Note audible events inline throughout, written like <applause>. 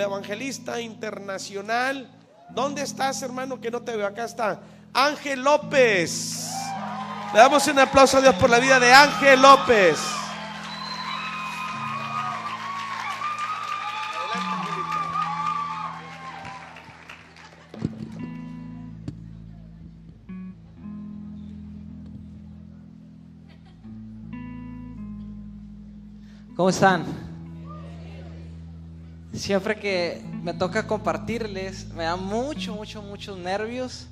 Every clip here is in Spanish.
evangelista internacional. ¿Dónde estás, hermano? Que no te veo. Acá está. Ángel López. Le damos un aplauso a Dios por la vida de Ángel López. ¿Cómo están? Siempre que me toca compartirles, me da mucho, mucho, muchos nervios.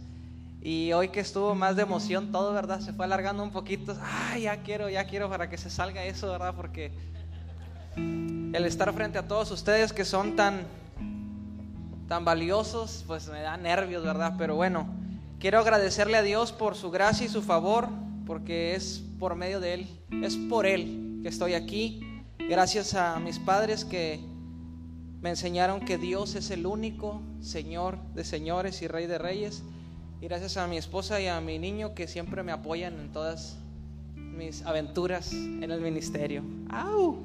Y hoy que estuvo más de emoción todo, ¿verdad? Se fue alargando un poquito. Ay, ya quiero, ya quiero para que se salga eso, ¿verdad? Porque el estar frente a todos ustedes que son tan, tan valiosos, pues me da nervios, ¿verdad? Pero bueno, quiero agradecerle a Dios por su gracia y su favor, porque es por medio de Él, es por Él que estoy aquí. Gracias a mis padres que me enseñaron que Dios es el único Señor de señores y Rey de reyes. Y gracias a mi esposa y a mi niño que siempre me apoyan en todas mis aventuras en el ministerio. ¡Au!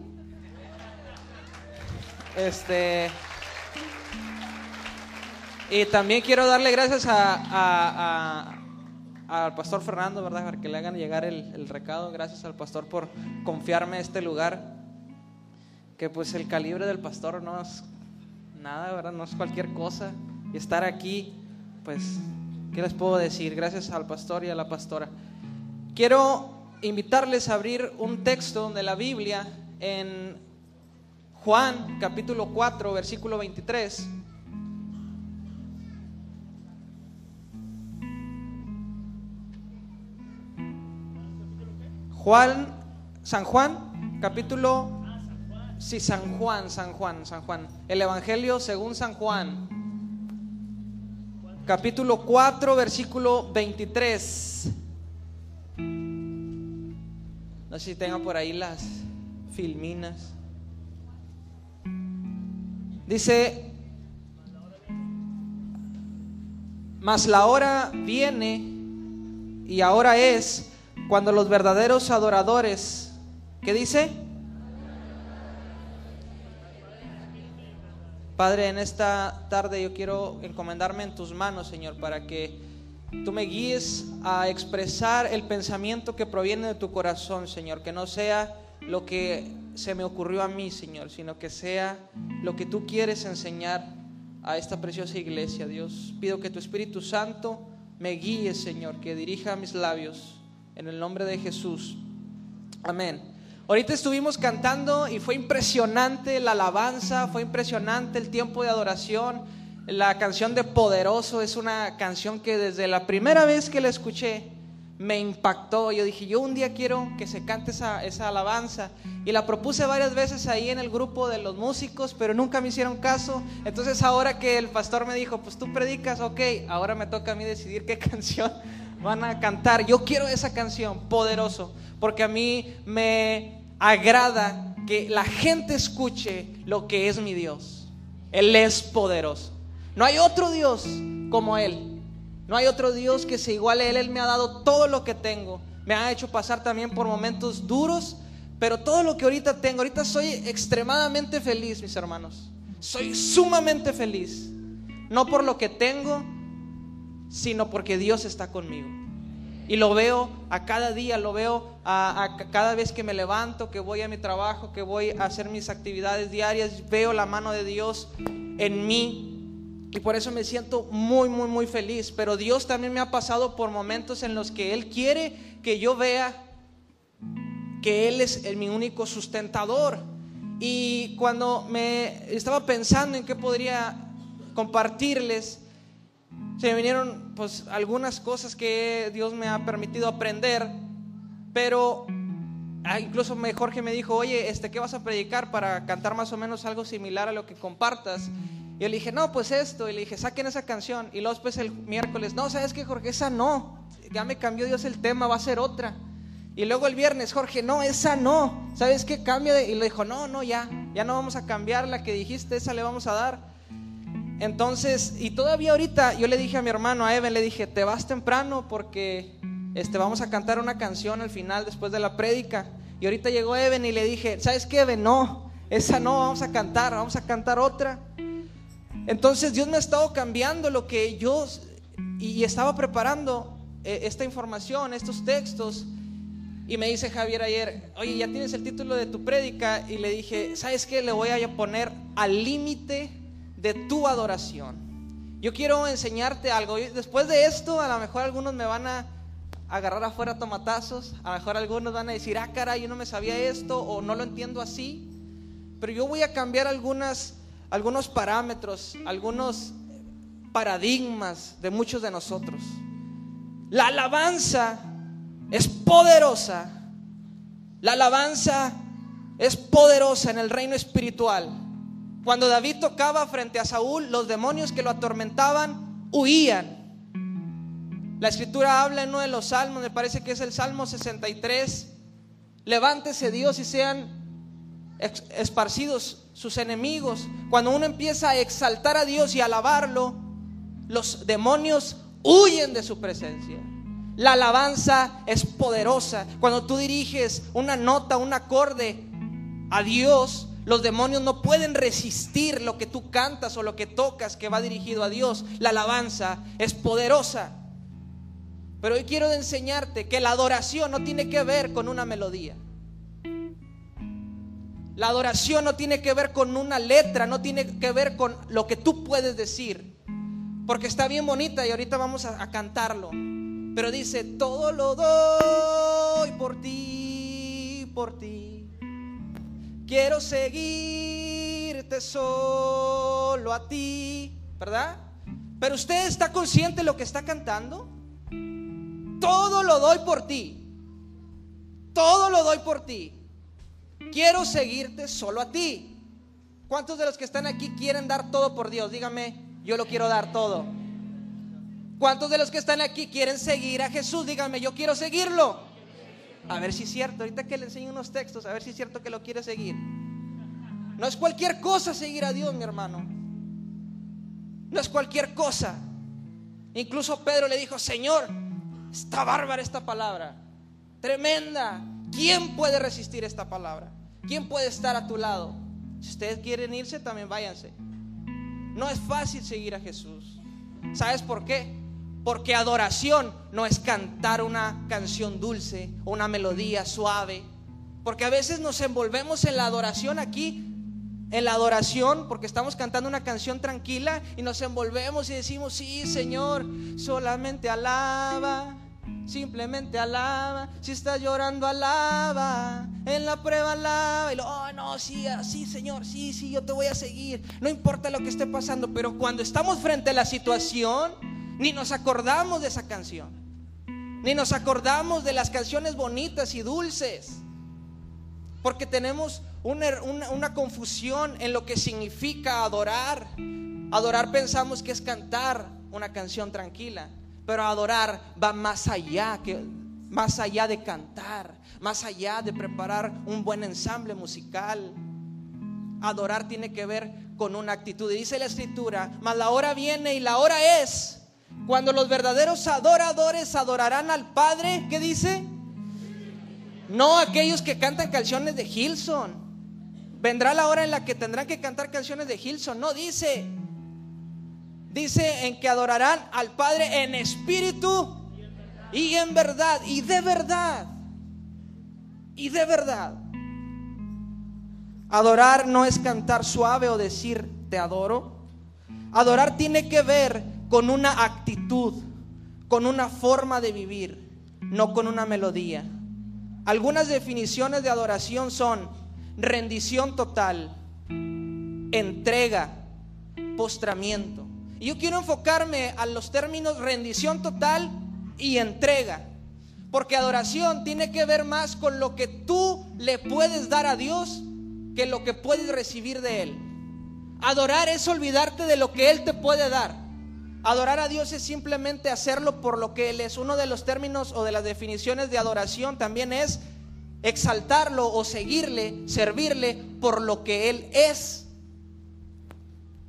Este. Y también quiero darle gracias a, al pastor Fernando, ¿verdad? Para que le hagan llegar el, el recado. Gracias al pastor por confiarme este lugar que pues el calibre del pastor no es nada, ¿verdad? No es cualquier cosa. Y estar aquí, pues, ¿qué les puedo decir? Gracias al pastor y a la pastora. Quiero invitarles a abrir un texto de la Biblia en Juan capítulo 4, versículo 23. Juan, San Juan, capítulo Sí, San Juan, San Juan, San Juan. El Evangelio según San Juan. Capítulo 4, versículo 23. No sé si tengo por ahí las filminas. Dice, mas la hora viene y ahora es cuando los verdaderos adoradores, ¿qué dice? Padre, en esta tarde yo quiero encomendarme en tus manos, Señor, para que tú me guíes a expresar el pensamiento que proviene de tu corazón, Señor, que no sea lo que se me ocurrió a mí, Señor, sino que sea lo que tú quieres enseñar a esta preciosa iglesia, Dios. Pido que tu Espíritu Santo me guíe, Señor, que dirija mis labios en el nombre de Jesús. Amén. Ahorita estuvimos cantando y fue impresionante la alabanza, fue impresionante el tiempo de adoración. La canción de Poderoso es una canción que desde la primera vez que la escuché me impactó. Yo dije, yo un día quiero que se cante esa, esa alabanza. Y la propuse varias veces ahí en el grupo de los músicos, pero nunca me hicieron caso. Entonces ahora que el pastor me dijo, pues tú predicas, ok, ahora me toca a mí decidir qué <laughs> canción van a cantar. Yo quiero esa canción, Poderoso porque a mí me agrada que la gente escuche lo que es mi Dios. Él es poderoso. No hay otro Dios como Él. No hay otro Dios que se iguale a Él. Él me ha dado todo lo que tengo. Me ha hecho pasar también por momentos duros, pero todo lo que ahorita tengo, ahorita soy extremadamente feliz, mis hermanos. Soy sumamente feliz. No por lo que tengo, sino porque Dios está conmigo. Y lo veo a cada día, lo veo a, cada vez que me levanto, que voy a mi trabajo, que voy a hacer mis actividades diarias, veo la mano de Dios en mí. Y por eso me siento muy, muy, muy feliz. Pero Dios también me ha pasado por momentos en los que Él quiere que yo vea que Él es mi único sustentador. Y cuando me estaba pensando en qué podría compartirles, se me vinieron pues algunas cosas que Dios me ha permitido aprender, pero ah, incluso Jorge me dijo, oye, este, ¿qué vas a predicar para cantar más o menos algo similar a lo que compartas? Y yo le dije, no, pues esto. Y le dije, saquen esa canción. Y luego después el miércoles, no, ¿sabes qué, Jorge? Esa no. Ya me cambió Dios el tema, va a ser otra. Y luego el viernes, Jorge, no, esa no. ¿Sabes qué? Cambia de... Y le dijo, no, no, ya. Ya no vamos a cambiar la que dijiste, esa le vamos a dar. Entonces, y todavía ahorita yo le dije a mi hermano, a Evan, le dije, te vas temprano porque este, vamos a cantar una canción al final después de la prédica. Y ahorita llegó Evan y le dije, ¿sabes qué, Evan? No, esa no, vamos a cantar, vamos a cantar otra. Entonces Dios me ha estado cambiando lo que yo y estaba preparando eh, esta información, estos textos. Y me dice Javier ayer, oye, ya tienes el título de tu prédica. Y le dije, ¿sabes qué? Le voy a poner al límite de tu adoración. Yo quiero enseñarte algo. Después de esto, a lo mejor algunos me van a agarrar afuera tomatazos. A lo mejor algunos van a decir, ah, cara, yo no me sabía esto o no lo entiendo así. Pero yo voy a cambiar algunos parámetros, algunos paradigmas de muchos de nosotros. La alabanza es poderosa. La alabanza es poderosa en el reino espiritual. Cuando David tocaba frente a Saúl, los demonios que lo atormentaban huían. La escritura habla en uno de los salmos, me parece que es el Salmo 63. Levántese Dios y sean esparcidos sus enemigos. Cuando uno empieza a exaltar a Dios y alabarlo, los demonios huyen de su presencia. La alabanza es poderosa. Cuando tú diriges una nota, un acorde a Dios, los demonios no pueden resistir lo que tú cantas o lo que tocas que va dirigido a Dios. La alabanza es poderosa. Pero hoy quiero enseñarte que la adoración no tiene que ver con una melodía. La adoración no tiene que ver con una letra, no tiene que ver con lo que tú puedes decir. Porque está bien bonita y ahorita vamos a, cantarlo. Pero dice, todo lo doy por ti, por ti. Quiero seguirte solo a ti, ¿verdad? Pero usted está consciente de lo que está cantando. Todo lo doy por ti. Todo lo doy por ti. Quiero seguirte solo a ti. ¿Cuántos de los que están aquí quieren dar todo por Dios? Dígame, yo lo quiero dar todo. ¿Cuántos de los que están aquí quieren seguir a Jesús? Díganme, yo quiero seguirlo. A ver si es cierto, ahorita que le enseño unos textos, a ver si es cierto que lo quiere seguir. No es cualquier cosa seguir a Dios, mi hermano. No es cualquier cosa. Incluso Pedro le dijo, Señor, está bárbara esta palabra. Tremenda. ¿Quién puede resistir esta palabra? ¿Quién puede estar a tu lado? Si ustedes quieren irse, también váyanse. No es fácil seguir a Jesús. ¿Sabes por qué? Porque adoración no es cantar una canción dulce, una melodía suave. Porque a veces nos envolvemos en la adoración aquí, en la adoración, porque estamos cantando una canción tranquila y nos envolvemos y decimos, sí, Señor, solamente alaba. Simplemente alaba. Si estás llorando, alaba. En la prueba, alaba. Y lo, oh, no, sí, sí, Señor, sí, sí, yo te voy a seguir. No importa lo que esté pasando. Pero cuando estamos frente a la situación, ni nos acordamos de esa canción. Ni nos acordamos de las canciones bonitas y dulces. Porque tenemos una, una confusión en lo que significa adorar. Adorar pensamos que es cantar una canción tranquila. Pero adorar va más allá que más allá de cantar, más allá de preparar un buen ensamble musical. Adorar tiene que ver con una actitud. Y dice la escritura, mas la hora viene y la hora es cuando los verdaderos adoradores adorarán al Padre, ¿qué dice? No aquellos que cantan canciones de Hilson. Vendrá la hora en la que tendrán que cantar canciones de Hilson. No dice, dice en que adorarán al Padre en espíritu y en verdad, y de verdad, y de verdad. Adorar no es cantar suave o decir te adoro. Adorar tiene que ver con una actitud, con una forma de vivir, no con una melodía. Algunas definiciones de adoración son rendición total, entrega, postramiento. Y yo quiero enfocarme a los términos rendición total y entrega. Porque adoración tiene que ver más con lo que tú le puedes dar a Dios que lo que puedes recibir de Él. Adorar es olvidarte de lo que Él te puede dar. Adorar a Dios es simplemente hacerlo por lo que Él es. Uno de los términos o de las definiciones de adoración también es exaltarlo o seguirle, servirle por lo que Él es.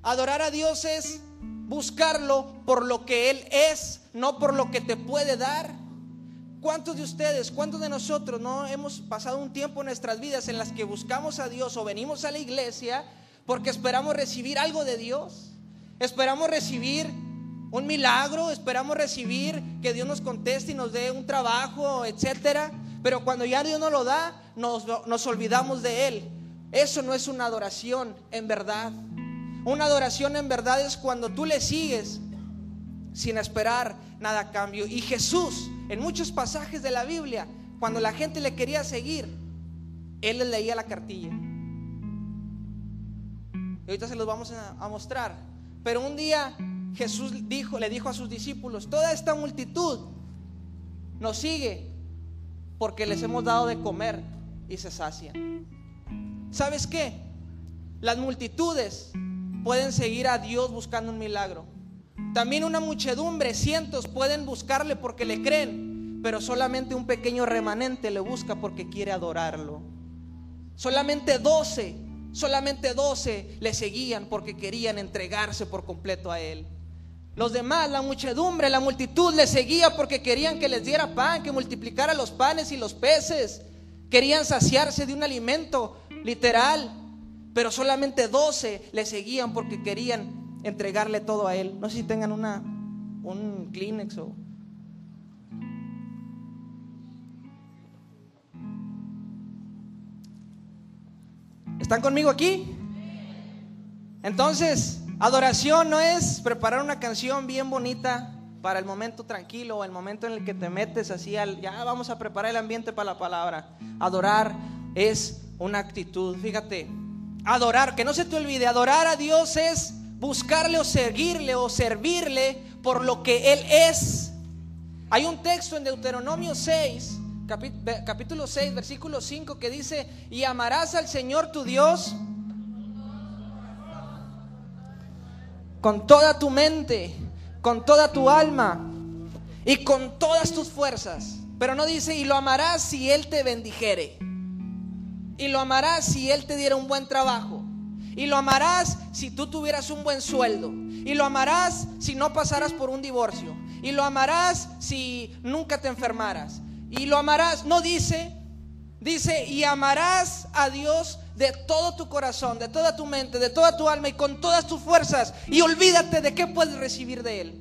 Adorar a Dios es buscarlo por lo que Él es, no por lo que te puede dar. ¿Cuántos de ustedes, cuántos de nosotros no hemos pasado un tiempo en nuestras vidas en las que buscamos a Dios o venimos a la iglesia porque esperamos recibir algo de Dios? Esperamos recibir un milagro, esperamos recibir que Dios nos conteste y nos dé un trabajo, etcétera. Pero cuando ya Dios nos lo da, nos, nos olvidamos de Él. Eso no es una adoración en verdad. Una adoración en verdad es cuando tú le sigues sin esperar nada a cambio. Y Jesús, en muchos pasajes de la Biblia, cuando la gente le quería seguir, Él les leía la cartilla. Y ahorita se los vamos a, mostrar. Pero un día Jesús dijo, le dijo a sus discípulos, toda esta multitud nos sigue porque les hemos dado de comer y se sacian. ¿Sabes qué? Las multitudes pueden seguir a Dios buscando un milagro. También una muchedumbre, cientos pueden buscarle porque le creen, pero solamente un pequeño remanente le busca porque quiere adorarlo. Solamente doce, solamente doce le seguían porque querían entregarse por completo a él. Los demás, la muchedumbre, la multitud le seguía porque querían que les diera pan, que multiplicara los panes y los peces. Querían saciarse de un alimento literal, pero solamente doce le seguían porque querían entregarle todo a Él. No sé si tengan una, un Kleenex o... ¿Están conmigo aquí? Entonces, adoración no es preparar una canción bien bonita para el momento tranquilo o el momento en el que te metes así al, ya vamos a preparar el ambiente para la palabra. Adorar es una actitud, fíjate, adorar, que no se te olvide, adorar a Dios es buscarle o seguirle o servirle por lo que Él es. Hay un texto en Deuteronomio 6, capítulo 6, versículo 5 que dice, y amarás al Señor tu Dios con toda tu mente, con toda tu alma y con todas tus fuerzas. Pero no dice, y lo amarás si Él te bendijere. Y lo amarás si Él te diera un buen trabajo. Y lo amarás si tú tuvieras un buen sueldo. Y lo amarás si no pasaras por un divorcio. Y lo amarás si nunca te enfermaras. Y lo amarás, no dice, dice, y amarás a Dios de todo tu corazón, de toda tu mente, de toda tu alma y con todas tus fuerzas. Y olvídate de qué puedes recibir de Él.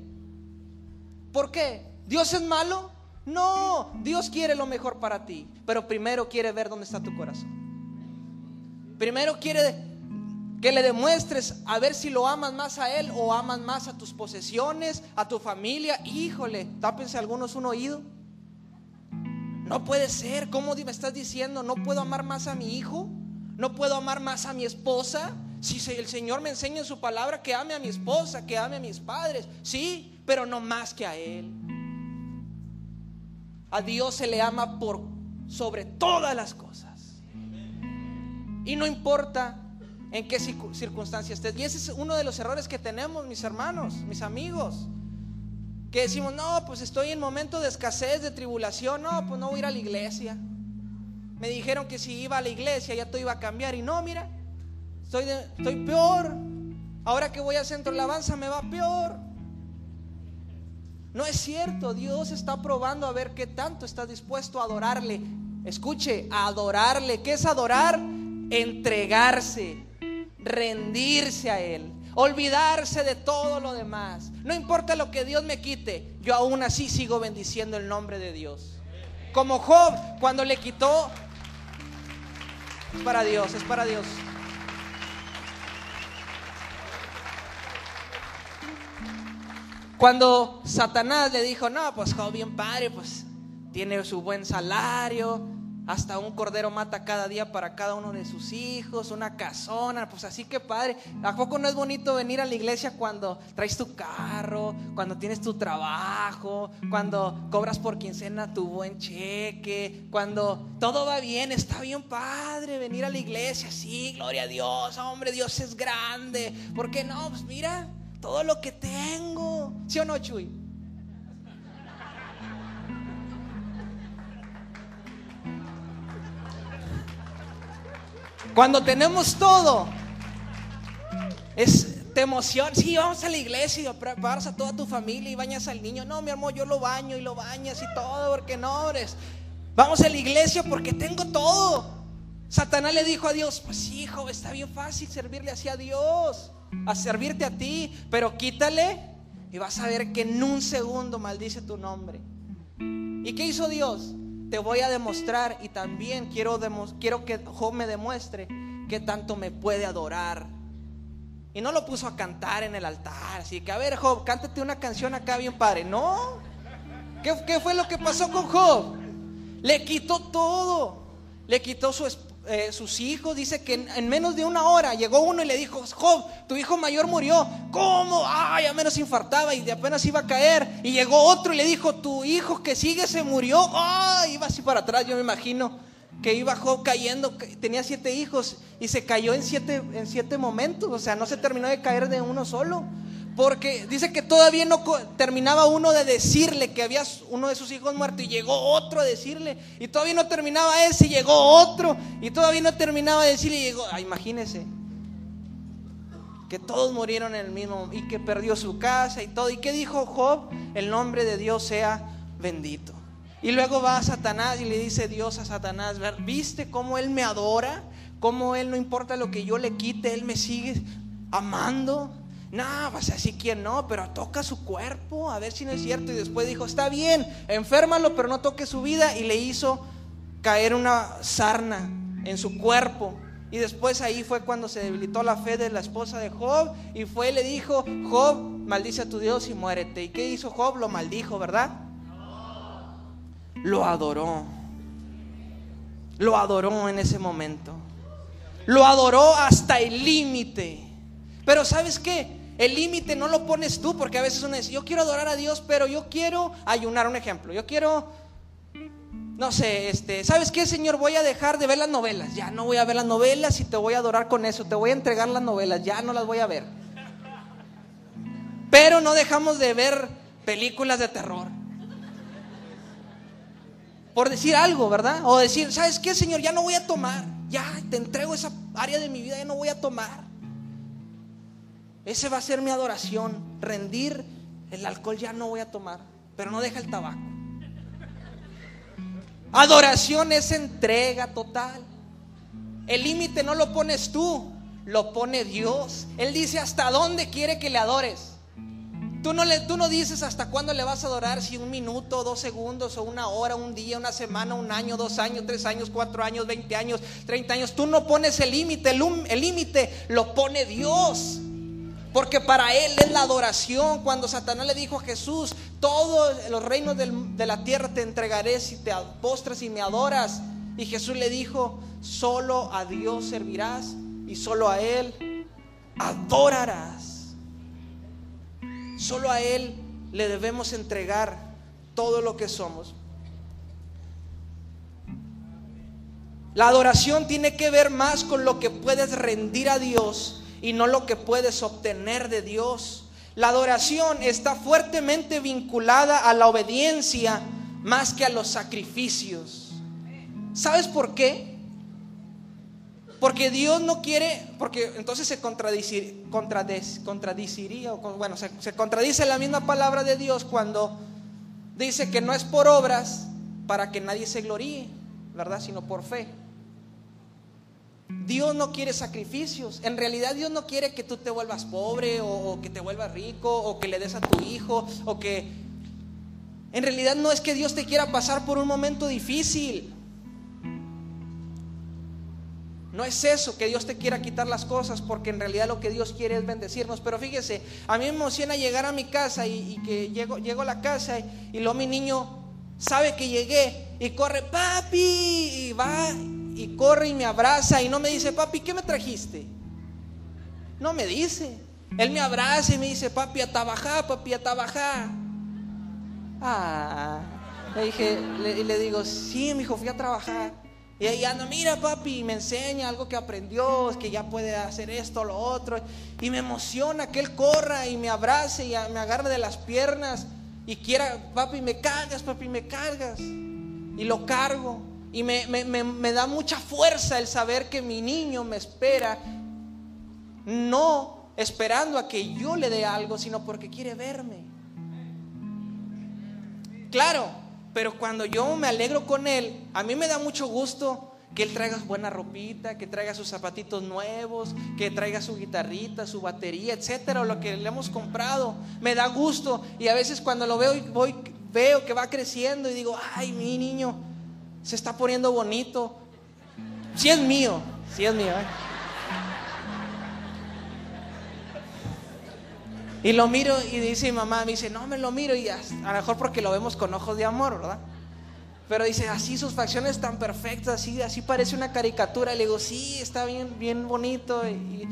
¿Por qué? ¿Dios es malo? No, Dios quiere lo mejor para ti, pero primero quiere ver dónde está tu corazón. Primero quiere que le demuestres a ver si lo amas más a Él o amas más a tus posesiones, a tu familia. Híjole, tápense algunos un oído. No puede ser. ¿Cómo me estás diciendo? ¿No puedo amar más a mi hijo? ¿No puedo amar más a mi esposa? Si el Señor me enseña en su palabra que ame a mi esposa, que ame a mis padres. Sí, pero no más que a Él. A Dios se le ama por sobre todas las cosas. Y no importa en qué circunstancia estés. Y ese es uno de los errores que tenemos, mis hermanos, mis amigos. Que decimos, no, pues estoy en momento de escasez, de tribulación, no, pues no voy a ir a la iglesia. Me dijeron que si iba a la iglesia ya todo iba a cambiar y no, mira, estoy, estoy peor. Ahora que voy a centro de alabanza me va peor. No es cierto, Dios está probando a ver qué tanto está dispuesto a adorarle. Escuche, adorarle. ¿Qué es adorar? Entregarse rendirse a Él, olvidarse de todo lo demás. No importa lo que Dios me quite, yo aún así sigo bendiciendo el nombre de Dios. Como Job, cuando le quitó, es para Dios, es para Dios. Cuando Satanás le dijo, no, pues Job bien padre, pues tiene su buen salario, hasta un cordero mata cada día para cada uno de sus hijos, una casona, pues así que padre. ¿A poco no es bonito venir a la iglesia cuando traes tu carro, cuando tienes tu trabajo, cuando cobras por quincena tu buen cheque, cuando todo va bien, está bien padre venir a la iglesia, sí, gloria a Dios, hombre, Dios es grande. ¿Por qué no? Pues mira, todo lo que tengo. ¿Sí o no, Chuy? Cuando tenemos todo, es te emociona. Sí, vamos a la iglesia y preparas a toda tu familia y bañas al niño. No, mi amor, yo lo baño y lo bañas y todo, porque no, eres. Vamos a la iglesia porque tengo todo. Satanás le dijo a Dios, pues hijo, está bien fácil servirle así a Dios, a servirte a ti, pero quítale y vas a ver que en un segundo maldice tu nombre. ¿Y qué hizo Dios? Te voy a demostrar y también quiero, quiero que Job me demuestre que tanto me puede adorar. Y no lo puso a cantar en el altar. Así que, a ver, Job, cántate una canción acá bien padre. No. ¿Qué, qué fue lo que pasó con Job? Le quitó todo. Le quitó su, eh, sus hijos. Dice que en, menos de una hora llegó uno y le dijo, Job, tu hijo mayor murió. ¿Cómo? Ay, a menos infartaba y de apenas iba a caer. Y llegó otro y le dijo, tu hijo que sigue se murió. Ay, iba así para atrás, yo me imagino que iba Job cayendo, tenía siete hijos y se cayó en siete, en siete momentos, o sea, no se terminó de caer de uno solo. Porque dice que todavía no terminaba uno de decirle que había uno de sus hijos muerto y llegó otro a decirle. Y todavía no terminaba ese y llegó otro. Y todavía no terminaba de decirle y llegó. Ah, imagínese. Que todos murieron en el mismo y que perdió su casa y todo. ¿Y qué dijo Job? El nombre de Dios sea bendito. Y luego va a Satanás y le dice Dios a Satanás, ¿viste cómo él me adora? ¿Cómo él no importa lo que yo le quite, él me sigue amando? No, vas a decir quién no, pero toca su cuerpo, a ver si no es cierto. Y después dijo, está bien, enférmalo, pero no toque su vida. Y le hizo caer una sarna en su cuerpo. Y después ahí fue cuando se debilitó la fe de la esposa de Job. Y fue y le dijo, Job, maldice a tu Dios y muérete. ¿Y qué hizo Job? Lo maldijo, ¿verdad? lo adoró. Lo adoró en ese momento. Lo adoró hasta el límite. Pero ¿sabes qué? El límite no lo pones tú porque a veces uno dice, yo quiero adorar a Dios, pero yo quiero ayunar, un ejemplo. Yo quiero, no sé, este, ¿sabes qué, Señor? Voy a dejar de ver las novelas. Ya no voy a ver las novelas y te voy a adorar con eso. Te voy a entregar las novelas. Ya no las voy a ver. Pero no dejamos de ver películas de terror por decir algo, ¿verdad? O decir, ¿sabes qué, Señor? Ya no voy a tomar. Ya te entrego esa área de mi vida, ya no voy a tomar. Ese va a ser mi adoración. Rendir el alcohol ya no voy a tomar. Pero no deja el tabaco. Adoración es entrega total. El límite no lo pones tú, lo pone Dios. Él dice hasta dónde quiere que le adores. Tú no, le, tú no dices hasta cuándo le vas a adorar, si un minuto, dos segundos, o una hora, un día, una semana, un año, dos años, tres años, cuatro años, veinte años, treinta años. Tú no pones el límite, el límite lo pone Dios. Porque para Él es la adoración. Cuando Satanás le dijo a Jesús, todos los reinos de la tierra te entregaré si te postras y me adoras. Y Jesús le dijo, solo a Dios servirás y solo a Él adorarás. Solo a Él le debemos entregar todo lo que somos. La adoración tiene que ver más con lo que puedes rendir a Dios y no lo que puedes obtener de Dios. La adoración está fuertemente vinculada a la obediencia más que a los sacrificios. ¿Sabes por qué? Porque Dios no quiere, porque entonces se contradicir, contradiciría, bueno, se, se contradice la misma palabra de Dios cuando dice que no es por obras para que nadie se gloríe, ¿verdad? Sino por fe. Dios no quiere sacrificios. En realidad Dios no quiere que tú te vuelvas pobre o, que te vuelvas rico o que le des a tu hijo o que... En realidad no es que Dios te quiera pasar por un momento difícil. No es eso, que Dios te quiera quitar las cosas, porque en realidad lo que Dios quiere es bendecirnos. Pero fíjese, a mí me emociona llegar a mi casa y, que llego, llego, a la casa y, y luego mi niño sabe que llegué y corre, papi, y va y corre y me abraza y no me dice, papi, ¿qué me trajiste? No me dice. Él me abraza y me dice, papi, a trabajar, papi, a trabajar. Ah, le dije, le, le digo, sí, mi hijo, fui a trabajar. Y ahí anda, mira papi, me enseña algo que aprendió, que ya puede hacer esto, lo otro. Y me emociona que él corra y me abrace y me agarre de las piernas. Y quiera, papi, me cargas, papi, me cargas. Y lo cargo. Y me, me da mucha fuerza el saber que mi niño me espera. No esperando a que yo le dé algo, sino porque quiere verme. Claro, pero cuando yo me alegro con él, a mí me da mucho gusto que él traiga buena ropita, que traiga sus zapatitos nuevos, que traiga su guitarrita, su batería, etcétera, lo que le hemos comprado. Me da gusto y a veces cuando lo veo voy veo que va creciendo y digo, "Ay, mi niño se está poniendo bonito." Si es mío, si es mío. ¿eh? Y lo miro y dice mi mamá, me dice, no me lo miro y a, a lo mejor porque lo vemos con ojos de amor, ¿verdad? Pero dice, así sus facciones tan perfectas, así, así parece una caricatura. Y le digo, sí, está bien, bien bonito. Y,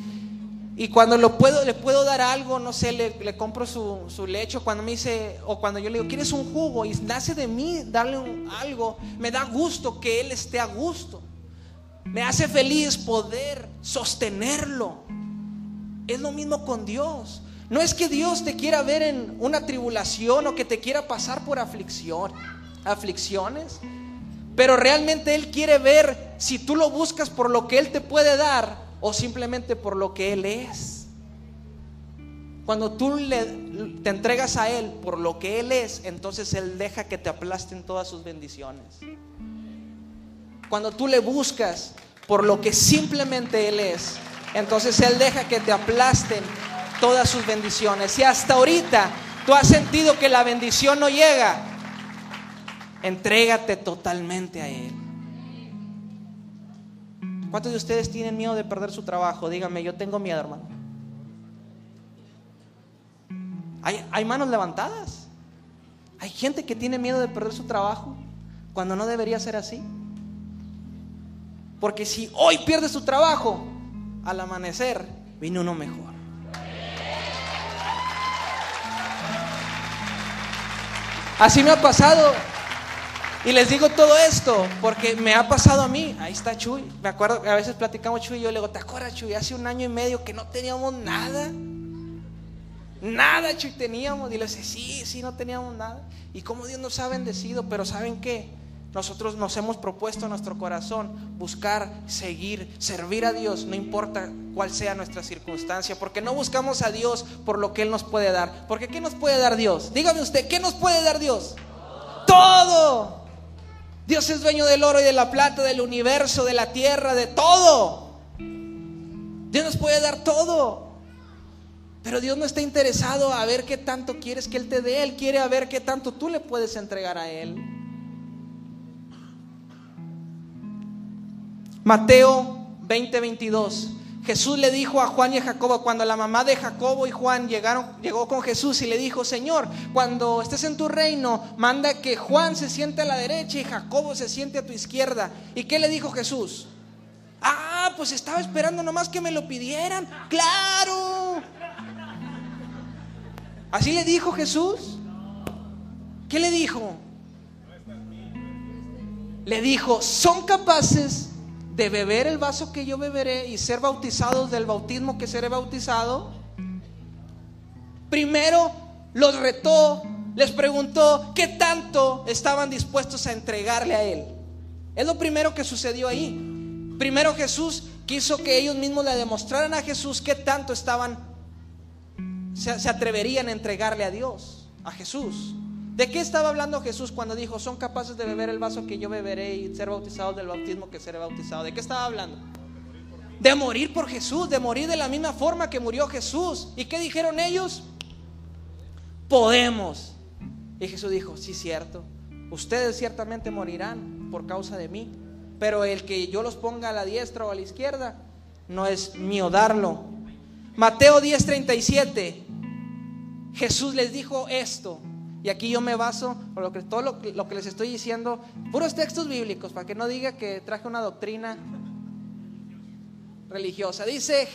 y cuando lo puedo, le puedo dar algo, no sé, le, le compro su, su, lecho. Cuando me dice, o cuando yo le digo, ¿quieres un jugo? Y nace de mí darle un, algo, me da gusto que él esté a gusto. Me hace feliz poder sostenerlo. Es lo mismo con Dios. No es que Dios te quiera ver en una tribulación o que te quiera pasar por aflicción, aflicciones, pero realmente Él quiere ver si tú lo buscas por lo que Él te puede dar o simplemente por lo que Él es. Cuando tú le, te entregas a Él por lo que Él es, entonces Él deja que te aplasten todas sus bendiciones. Cuando tú le buscas por lo que simplemente Él es, entonces Él deja que te aplasten todas sus bendiciones. Si hasta ahorita tú has sentido que la bendición no llega, entrégate totalmente a Él. ¿Cuántos de ustedes tienen miedo de perder su trabajo? Díganme, yo tengo miedo, hermano. ¿Hay, hay manos levantadas? ¿Hay gente que tiene miedo de perder su trabajo cuando no debería ser así? Porque si hoy pierdes tu trabajo, al amanecer viene uno mejor. Así me ha pasado. Y les digo todo esto porque me ha pasado a mí. Ahí está Chuy. Me acuerdo que a veces platicamos Chuy y yo le digo, ¿te acuerdas Chuy? Hace un año y medio que no teníamos nada. Nada Chuy teníamos. Y le dice, sí, sí, no teníamos nada. Y como Dios nos ha bendecido, pero ¿saben qué? Nosotros nos hemos propuesto en nuestro corazón buscar, seguir, servir a Dios, no importa cuál sea nuestra circunstancia, porque no buscamos a Dios por lo que Él nos puede dar. Porque ¿qué nos puede dar Dios? Dígame usted, ¿qué nos puede dar Dios? Todo. Dios es dueño del oro y de la plata, del universo, de la tierra, de todo. Dios nos puede dar todo. Pero Dios no está interesado a ver qué tanto quieres que Él te dé. Él quiere a ver qué tanto tú le puedes entregar a Él. Mateo 20:22. Jesús le dijo a Juan y a Jacobo, cuando la mamá de Jacobo y Juan llegaron, llegó con Jesús y le dijo, Señor, cuando estés en tu reino, manda que Juan se siente a la derecha y Jacobo se siente a tu izquierda. ¿Y qué le dijo Jesús? Ah, pues estaba esperando nomás que me lo pidieran. Claro. Así le dijo Jesús. ¿Qué le dijo? Le dijo, son capaces de beber el vaso que yo beberé y ser bautizados del bautismo que seré bautizado? Primero los retó, les preguntó qué tanto estaban dispuestos a entregarle a él. Es lo primero que sucedió ahí. Primero Jesús quiso que ellos mismos le demostraran a Jesús qué tanto estaban, se, se atreverían a entregarle a Dios, a Jesús. ¿De qué estaba hablando Jesús cuando dijo, son capaces de beber el vaso que yo beberé y ser bautizados del bautismo que seré bautizado? ¿De qué estaba hablando? De morir por Jesús, de morir de la misma forma que murió Jesús. ¿Y qué dijeron ellos? Podemos. Y Jesús dijo, sí, cierto, ustedes ciertamente morirán por causa de mí, pero el que yo los ponga a la diestra o a la izquierda, no es mío darlo. Mateo 10:37, Jesús les dijo esto. Y aquí yo me baso por lo que, todo lo, lo, que les estoy diciendo, puros textos bíblicos, para que no diga que traje una doctrina religiosa. Dice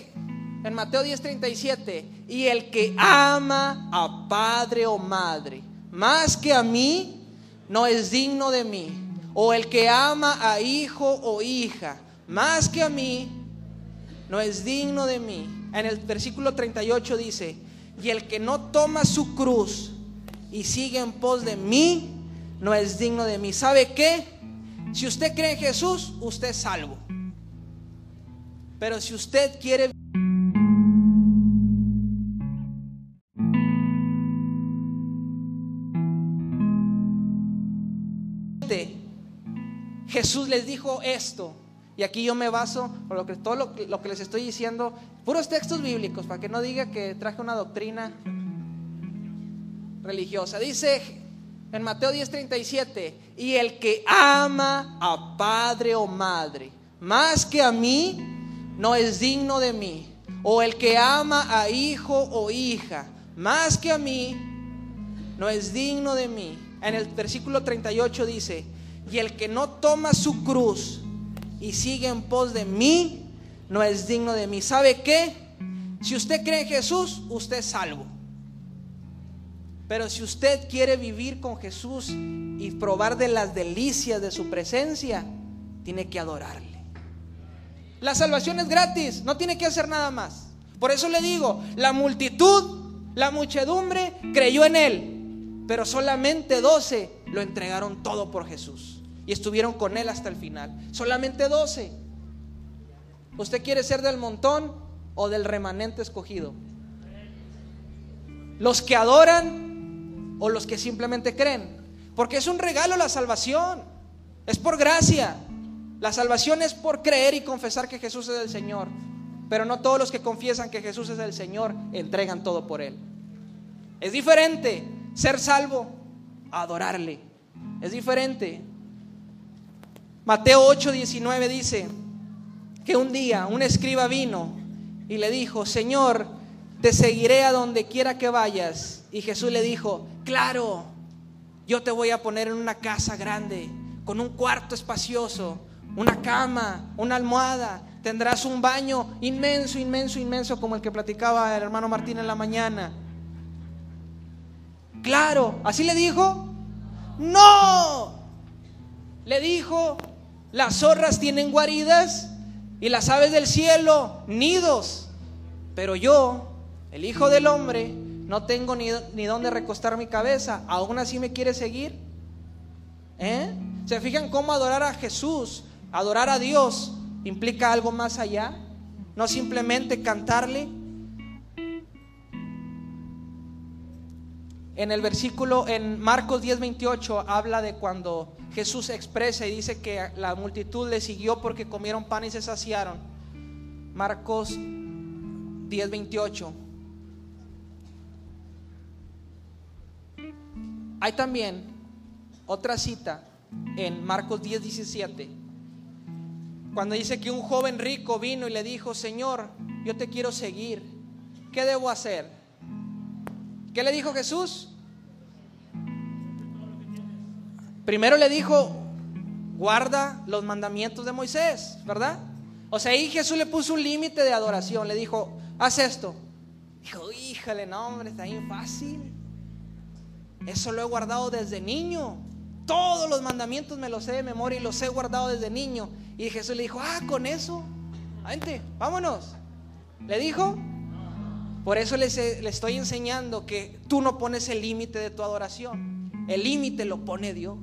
en Mateo 10:37, y el que ama a padre o madre más que a mí, no es digno de mí. O el que ama a hijo o hija más que a mí, no es digno de mí. En el versículo 38 dice, y el que no toma su cruz, y sigue en pos de mí, no es digno de mí. ¿Sabe qué? Si usted cree en Jesús, usted es salvo. Pero si usted quiere... Jesús les dijo esto. Y aquí yo me baso por lo que, todo lo que les estoy diciendo, puros textos bíblicos, para que no diga que traje una doctrina religiosa. Dice en Mateo 10:37, y el que ama a padre o madre más que a mí, no es digno de mí. O el que ama a hijo o hija más que a mí, no es digno de mí. En el versículo 38 dice, y el que no toma su cruz y sigue en pos de mí, no es digno de mí. ¿Sabe qué? Si usted cree en Jesús, usted es salvo. Pero si usted quiere vivir con Jesús y probar de las delicias de su presencia, tiene que adorarle. La salvación es gratis, no tiene que hacer nada más. Por eso le digo, la multitud, la muchedumbre creyó en él, pero solamente 12 lo entregaron todo por Jesús y estuvieron con él hasta el final. Solamente 12. ¿Usted quiere ser del montón o del remanente escogido? Los que adoran o los que simplemente creen. Porque es un regalo la salvación. Es por gracia. La salvación es por creer y confesar que Jesús es el Señor. Pero no todos los que confiesan que Jesús es el Señor entregan todo por Él. Es diferente ser salvo a adorarle. Es diferente. Mateo 8, 19 dice que un día un escriba vino y le dijo, Señor, te seguiré a donde quiera que vayas. Y Jesús le dijo, claro, yo te voy a poner en una casa grande, con un cuarto espacioso, una cama, una almohada. Tendrás un baño inmenso, inmenso, inmenso, como el que platicaba el hermano Martín en la mañana. Claro, ¿así le dijo? No. Le dijo, las zorras tienen guaridas y las aves del cielo nidos. Pero yo, el Hijo del Hombre, no tengo ni, ni dónde recostar mi cabeza. ¿Aún así me quiere seguir? ¿Eh? ¿Se fijan cómo adorar a Jesús, adorar a Dios, implica algo más allá? No simplemente cantarle. En el versículo, en Marcos 10, 28, habla de cuando Jesús expresa y dice que la multitud le siguió porque comieron pan y se saciaron. Marcos 10, Hay también otra cita en Marcos 10, 17. Cuando dice que un joven rico vino y le dijo, Señor, yo te quiero seguir. ¿Qué debo hacer? ¿Qué le dijo Jesús? Primero le dijo, guarda los mandamientos de Moisés, ¿verdad? O sea, ahí Jesús le puso un límite de adoración. Le dijo, haz esto. Dijo, híjale, no, hombre, está bien fácil. Eso lo he guardado desde niño. Todos los mandamientos me los sé de memoria y los he guardado desde niño. Y Jesús le dijo, ah, con eso, vente, vámonos. Le dijo, por eso le, estoy enseñando que tú no pones el límite de tu adoración. El límite lo pone Dios.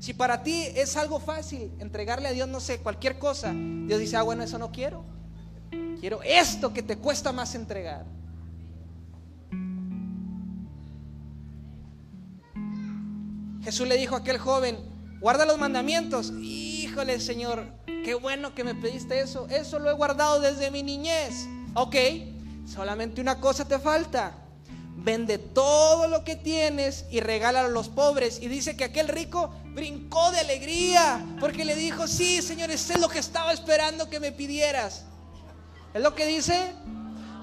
Si para ti es algo fácil entregarle a Dios, no sé, cualquier cosa, Dios dice, ah, bueno, eso no quiero. Quiero esto que te cuesta más entregar. Jesús le dijo a aquel joven, guarda los mandamientos. Híjole, Señor, qué bueno que me pediste eso. Eso lo he guardado desde mi niñez. Ok, solamente una cosa te falta. Vende todo lo que tienes y regálalo a los pobres. Y dice que aquel rico brincó de alegría porque le dijo, sí, Señor, es lo que estaba esperando que me pidieras. ¿Es lo que dice?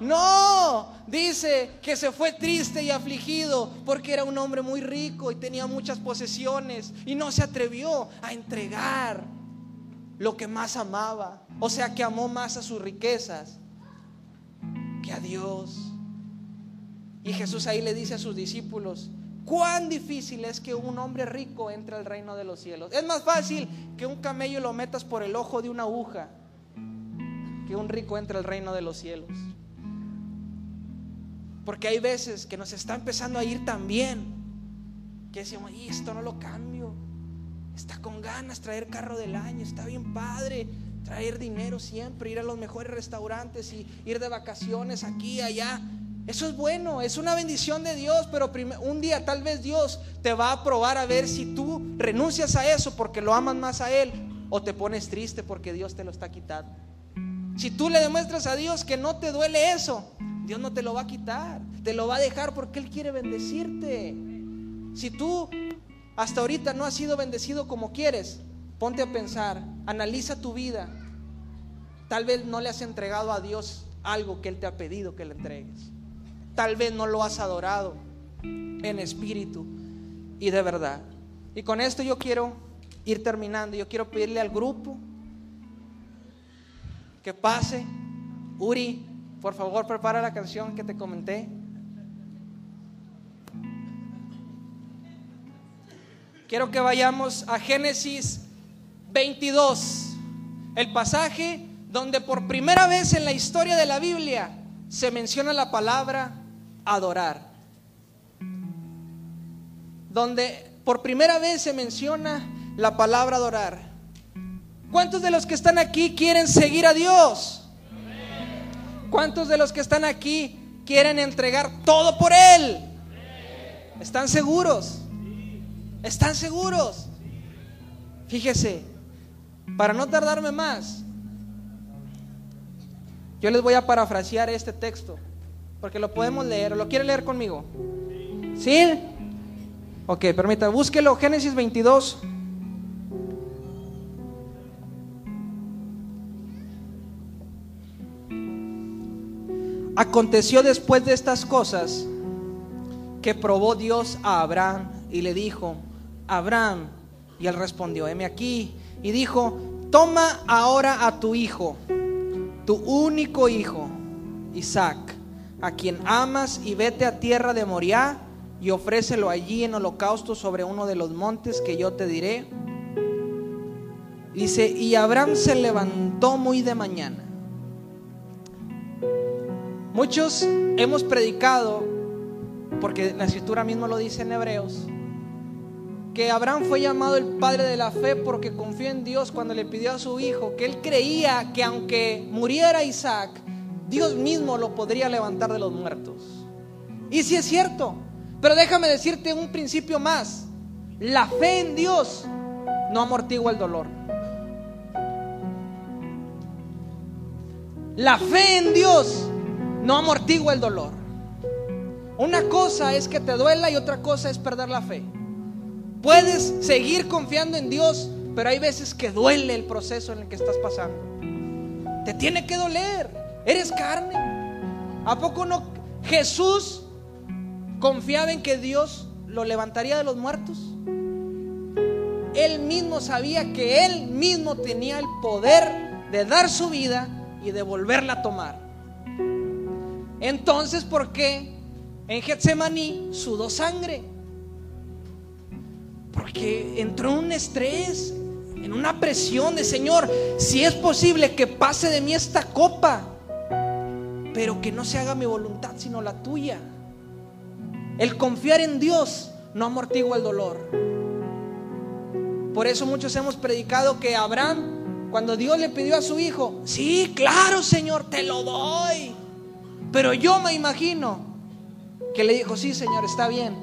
No, dice que se fue triste y afligido porque era un hombre muy rico y tenía muchas posesiones y no se atrevió a entregar lo que más amaba. O sea, que amó más a sus riquezas que a Dios. Y Jesús ahí le dice a sus discípulos, cuán difícil es que un hombre rico entre al reino de los cielos. Es más fácil que un camello lo metas por el ojo de una aguja que un rico entre al reino de los cielos. Porque hay veces que nos está empezando a ir tan bien que decimos, y esto no lo cambio. Está con ganas traer carro del año, está bien padre, traer dinero siempre, ir a los mejores restaurantes y ir de vacaciones aquí, allá. Eso es bueno, es una bendición de Dios, pero un día tal vez Dios te va a probar a ver si tú renuncias a eso porque lo amas más a Él o te pones triste porque Dios te lo está quitando. Si tú le demuestras a Dios que no te duele eso, Dios no te lo va a quitar, te lo va a dejar porque Él quiere bendecirte. Si tú hasta ahorita no has sido bendecido como quieres, ponte a pensar, analiza tu vida. Tal vez no le has entregado a Dios algo que Él te ha pedido que le entregues. Tal vez no lo has adorado en espíritu y de verdad. Y con esto yo quiero ir terminando. Yo quiero pedirle al grupo que pase. Uri, por favor, prepara la canción que te comenté. Quiero que vayamos a Génesis 22, el pasaje donde por primera vez en la historia de la Biblia se menciona la palabra adorar. Donde por primera vez se menciona la palabra adorar. ¿Cuántos de los que están aquí quieren seguir a Dios? ¿Cuántos de los que están aquí quieren entregar todo por Él? ¿Están seguros? ¿Están seguros? Fíjese, para no tardarme más, yo les voy a parafrasear este texto. Porque lo podemos leer. ¿Lo quiere leer conmigo? ¿Sí? Ok, permítame. Búsquelo. Génesis 22. Aconteció después de estas cosas que probó Dios a Abraham y le dijo, Abraham, y él respondió, heme aquí, y dijo, toma ahora a tu hijo, tu único hijo, Isaac a quien amas y vete a tierra de Moriah y ofrécelo allí en holocausto sobre uno de los montes que yo te diré. Dice, y Abraham se levantó muy de mañana. Muchos hemos predicado, porque la escritura mismo lo dice en Hebreos, que Abraham fue llamado el padre de la fe porque confió en Dios cuando le pidió a su hijo, que él creía que aunque muriera Isaac, Dios mismo lo podría levantar de los muertos. Y si es cierto, pero déjame decirte un principio más. La fe en Dios no amortigua el dolor. La fe en Dios no amortigua el dolor. Una cosa es que te duela y otra cosa es perder la fe. Puedes seguir confiando en Dios, pero hay veces que duele el proceso en el que estás pasando. Te tiene que doler. Eres carne. ¿A poco no Jesús confiaba en que Dios lo levantaría de los muertos? Él mismo sabía que él mismo tenía el poder de dar su vida y de volverla a tomar. Entonces, ¿por qué en Getsemaní sudó sangre? Porque entró en un estrés, en una presión de Señor, si es posible que pase de mí esta copa pero que no se haga mi voluntad sino la tuya. El confiar en Dios no amortigua el dolor. Por eso muchos hemos predicado que Abraham, cuando Dios le pidió a su hijo, sí, claro Señor, te lo doy. Pero yo me imagino que le dijo, sí Señor, está bien,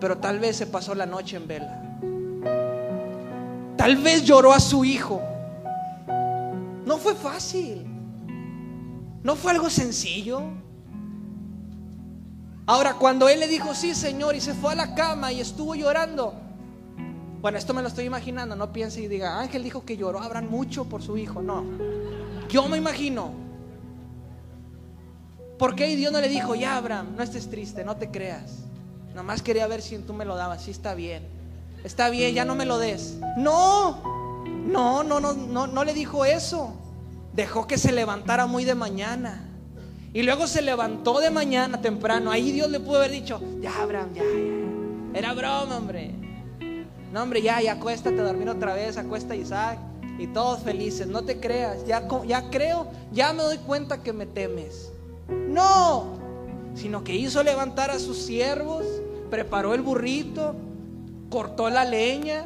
pero tal vez se pasó la noche en vela. Tal vez lloró a su hijo. No fue fácil. ¿No fue algo sencillo? Ahora, cuando él le dijo, sí, Señor, y se fue a la cama y estuvo llorando, bueno, esto me lo estoy imaginando, no piense y diga, Ángel dijo que lloró Abraham mucho por su hijo, no. Yo me imagino. ¿Por qué Dios no le dijo, ya Abraham, no estés triste, no te creas? Nomás quería ver si tú me lo dabas, sí está bien. Está bien, ya no me lo des. No, no, no, no, no, no le dijo eso dejó que se levantara muy de mañana. Y luego se levantó de mañana temprano. Ahí Dios le pudo haber dicho, ya Abraham, ya, ya. Era broma, hombre. No, hombre, ya, ya acuéstate a dormir otra vez, acuesta Isaac. Y todos felices, no te creas. Ya, ya creo, ya me doy cuenta que me temes. No, sino que hizo levantar a sus siervos, preparó el burrito, cortó la leña,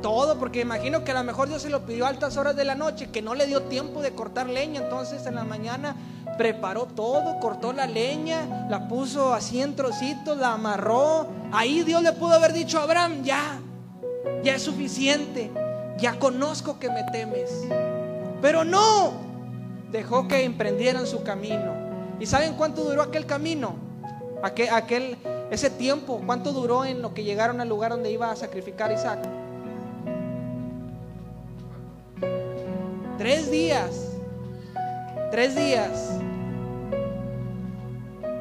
todo, porque imagino que a lo mejor Dios se lo pidió a altas horas de la noche, que no le dio tiempo de cortar leña, entonces en la mañana preparó todo, cortó la leña, la puso así en trocitos, la amarró. Ahí Dios le pudo haber dicho a Abraham, ya, ya es suficiente, ya conozco que me temes. Pero no, dejó que emprendieran su camino. ¿Y saben cuánto duró aquel camino? Aquel, ese tiempo, ¿cuánto duró en lo que llegaron al lugar donde iba a sacrificar Isaac? Tres días. Tres días.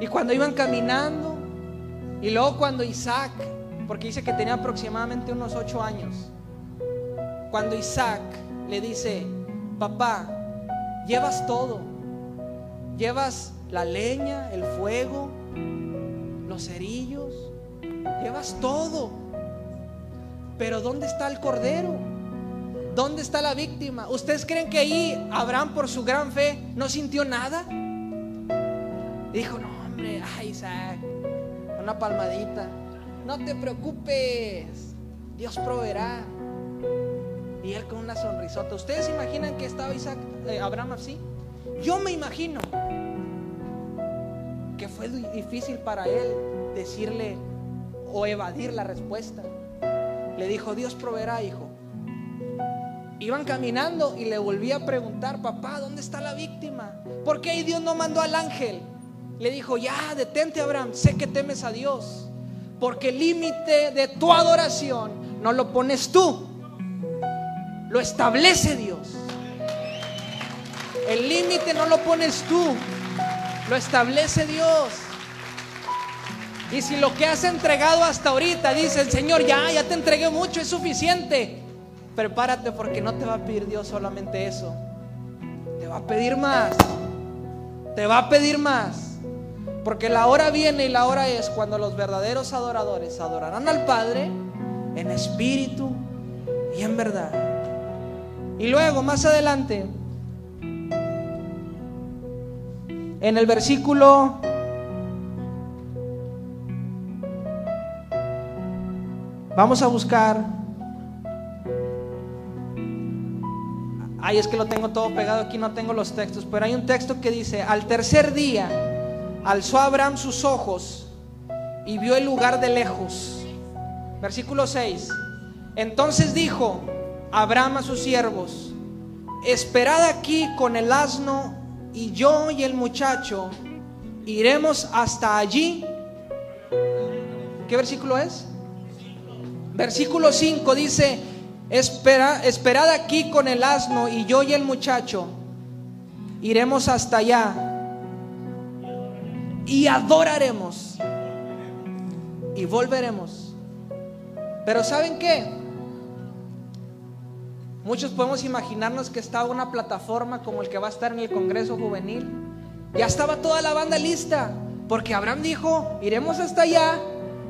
Y cuando iban caminando, y luego cuando Isaac, porque dice que tenía aproximadamente unos ocho años, cuando Isaac le dice, papá, llevas todo, llevas la leña, el fuego, los cerillos, llevas todo, pero ¿dónde está el cordero? ¿Dónde está la víctima? ¿Ustedes creen que ahí Abraham por su gran fe no sintió nada? Dijo, no, hombre, ay Isaac, una palmadita. No te preocupes, Dios proveerá. Y él con una sonrisota. ¿Ustedes imaginan que estaba Isaac, eh, Abraham así? Yo me imagino que fue difícil para él decirle o evadir la respuesta. Le dijo, Dios proveerá, hijo. Iban caminando y le volví a preguntar, papá, ¿dónde está la víctima? ¿Por qué Dios no mandó al ángel? Le dijo, ya, detente Abraham, sé que temes a Dios, porque el límite de tu adoración no lo pones tú, lo establece Dios. El límite no lo pones tú, lo establece Dios. Y si lo que has entregado hasta ahorita dice el Señor, ya, ya te entregué mucho, es suficiente. Prepárate porque no te va a pedir Dios solamente eso. Te va a pedir más. Te va a pedir más. Porque la hora viene y la hora es cuando los verdaderos adoradores adorarán al Padre en espíritu y en verdad. Y luego, más adelante, en el versículo Vamos a buscar. Ay, es que lo tengo todo pegado aquí, no tengo los textos, pero hay un texto que dice, al tercer día alzó Abraham sus ojos y vio el lugar de lejos. Versículo 6. Entonces dijo Abraham a sus siervos, esperad aquí con el asno y yo y el muchacho iremos hasta allí. ¿Qué versículo es? Versículo 5 dice, Espera, esperad aquí con el asno y yo y el muchacho iremos hasta allá y adoraremos y volveremos. Pero ¿saben qué? Muchos podemos imaginarnos que estaba una plataforma como el que va a estar en el Congreso Juvenil. Ya estaba toda la banda lista, porque Abraham dijo, iremos hasta allá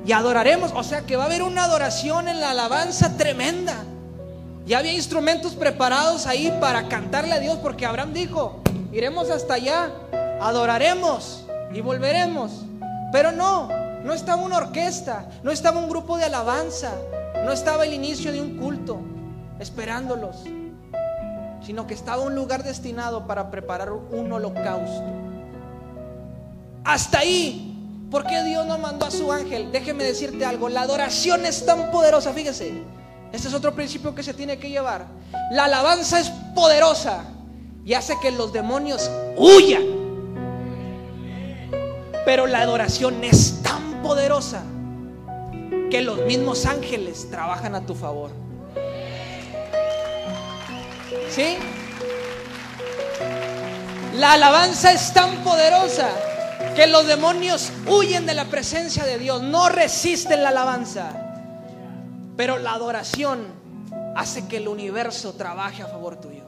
y adoraremos. O sea que va a haber una adoración en la alabanza tremenda. Ya había instrumentos preparados ahí para cantarle a Dios porque Abraham dijo, iremos hasta allá, adoraremos y volveremos. Pero no, no estaba una orquesta, no estaba un grupo de alabanza, no estaba el inicio de un culto esperándolos, sino que estaba un lugar destinado para preparar un holocausto. Hasta ahí ¿Por qué Dios no mandó a su ángel? Déjeme decirte algo, la adoración es tan poderosa, fíjese. Este es otro principio que se tiene que llevar. La alabanza es poderosa y hace que los demonios huyan. Pero la adoración es tan poderosa que los mismos ángeles trabajan a tu favor. ¿Sí? La alabanza es tan poderosa que los demonios huyen de la presencia de Dios, no resisten la alabanza. Pero la adoración hace que el universo trabaje a favor tuyo.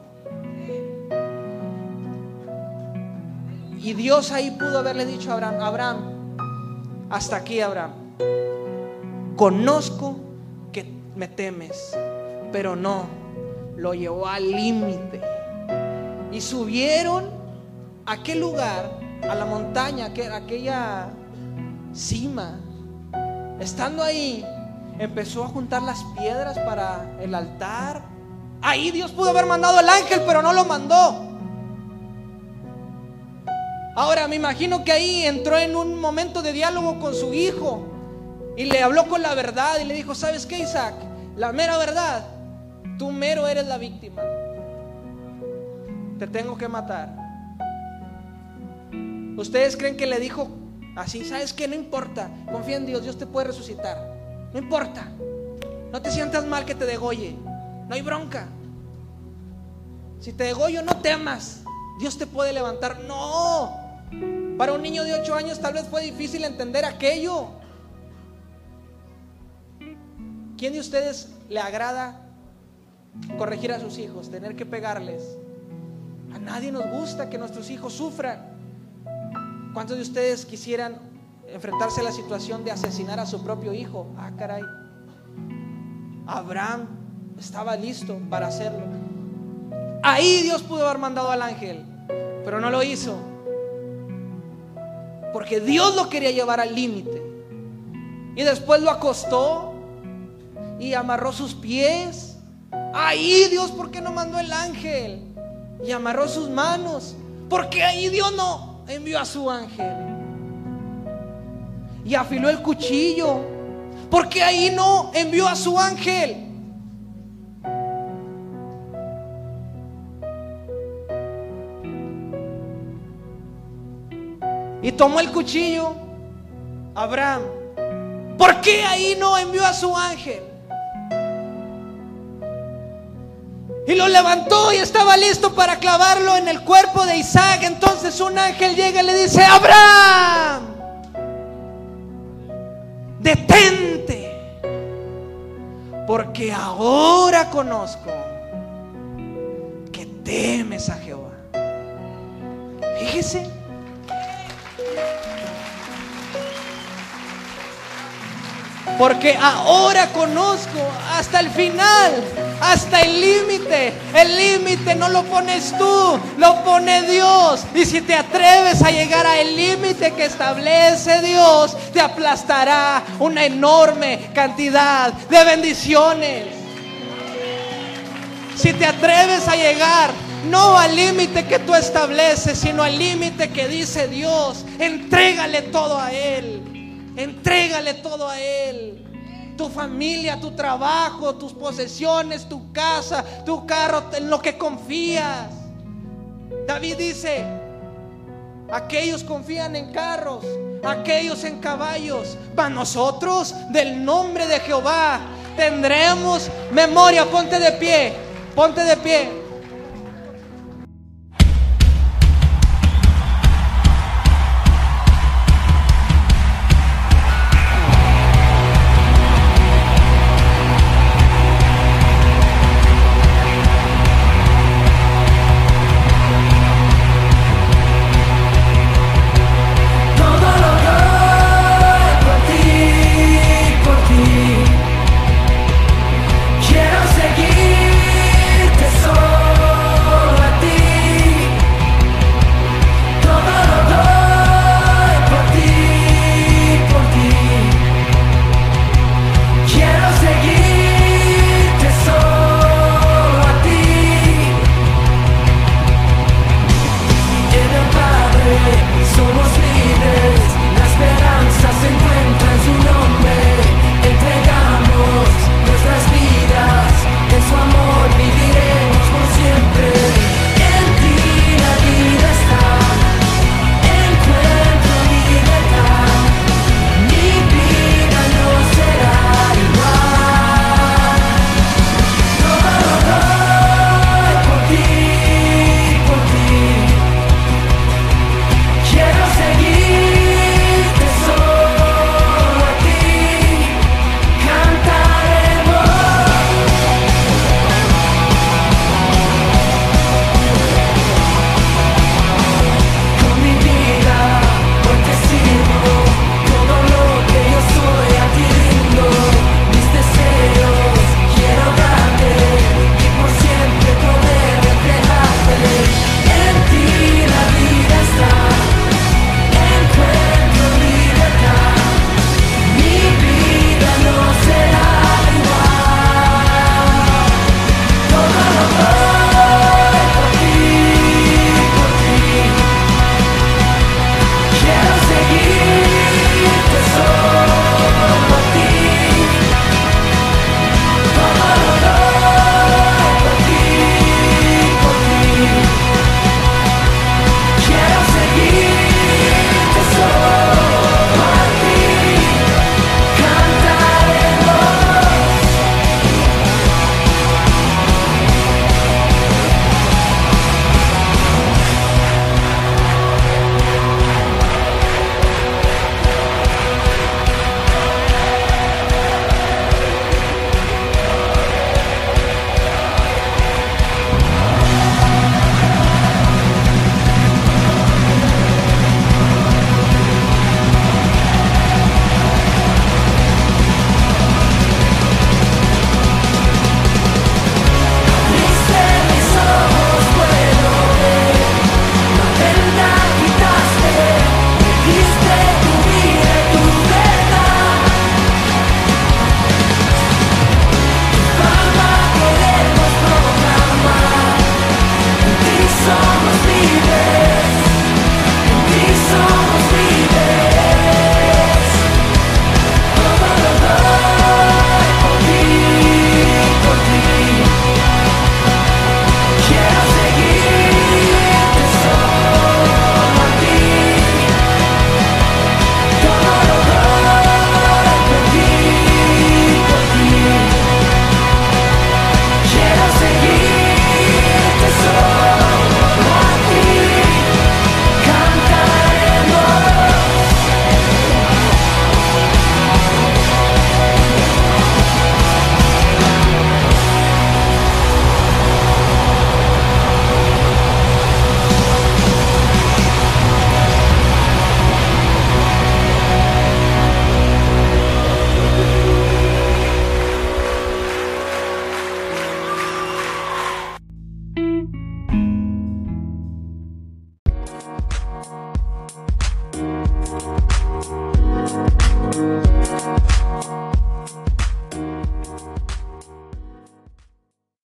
Y Dios ahí pudo haberle dicho a Abraham, Abraham, hasta aquí Abraham, conozco que me temes, pero no, lo llevó al límite. Y subieron a aquel lugar a la montaña, aquella cima. Estando ahí, empezó a juntar las piedras para el altar. Ahí Dios pudo haber mandado el ángel, pero no lo mandó. Ahora me imagino que ahí entró en un momento de diálogo con su hijo y le habló con la verdad y le dijo, ¿sabes qué Isaac? La mera verdad, tú mero eres la víctima. Te tengo que matar. ¿Ustedes creen que le dijo así? ¿Sabes qué? No importa. Confía en Dios, Dios te puede resucitar. No importa. No te sientas mal que te degolle. No hay bronca. Si te degollo, no temas. Dios te puede levantar. No. Para un niño de 8 años tal vez fue difícil entender aquello. ¿Quién de ustedes le agrada corregir a sus hijos, tener que pegarles? A nadie nos gusta que nuestros hijos sufran. ¿Cuántos de ustedes quisieran enfrentarse a la situación de asesinar a su propio hijo? Ah, caray. Abraham estaba listo para hacerlo. Ahí Dios pudo haber mandado al ángel, pero no lo hizo. Porque Dios lo quería llevar al límite. Y después lo acostó y amarró sus pies. Ahí Dios, ¿por qué no mandó el ángel? Y amarró sus manos. Porque ahí Dios no envió a su ángel. Y afiló el cuchillo. Porque ahí no envió a su ángel. Y tomó el cuchillo Abraham. ¿Por qué ahí no envió a su ángel? Y lo levantó y estaba listo para clavarlo en el cuerpo de Isaac. Entonces un ángel llega y le dice, Abraham, detente, porque ahora conozco que temes a Jehová. Fíjese. Porque ahora conozco hasta el final, hasta el límite. El límite no lo pones tú, lo pone Dios. Y si te atreves a llegar al límite que establece Dios, te aplastará una enorme cantidad de bendiciones. Si te atreves a llegar no al límite que tú estableces, sino al límite que dice Dios, entrégale todo a Él. Entrégale todo a Él. Tu familia, tu trabajo, tus posesiones, tu casa, tu carro, en lo que confías. David dice, aquellos confían en carros, aquellos en caballos. Para nosotros, del nombre de Jehová, tendremos memoria. Ponte de pie, ponte de pie.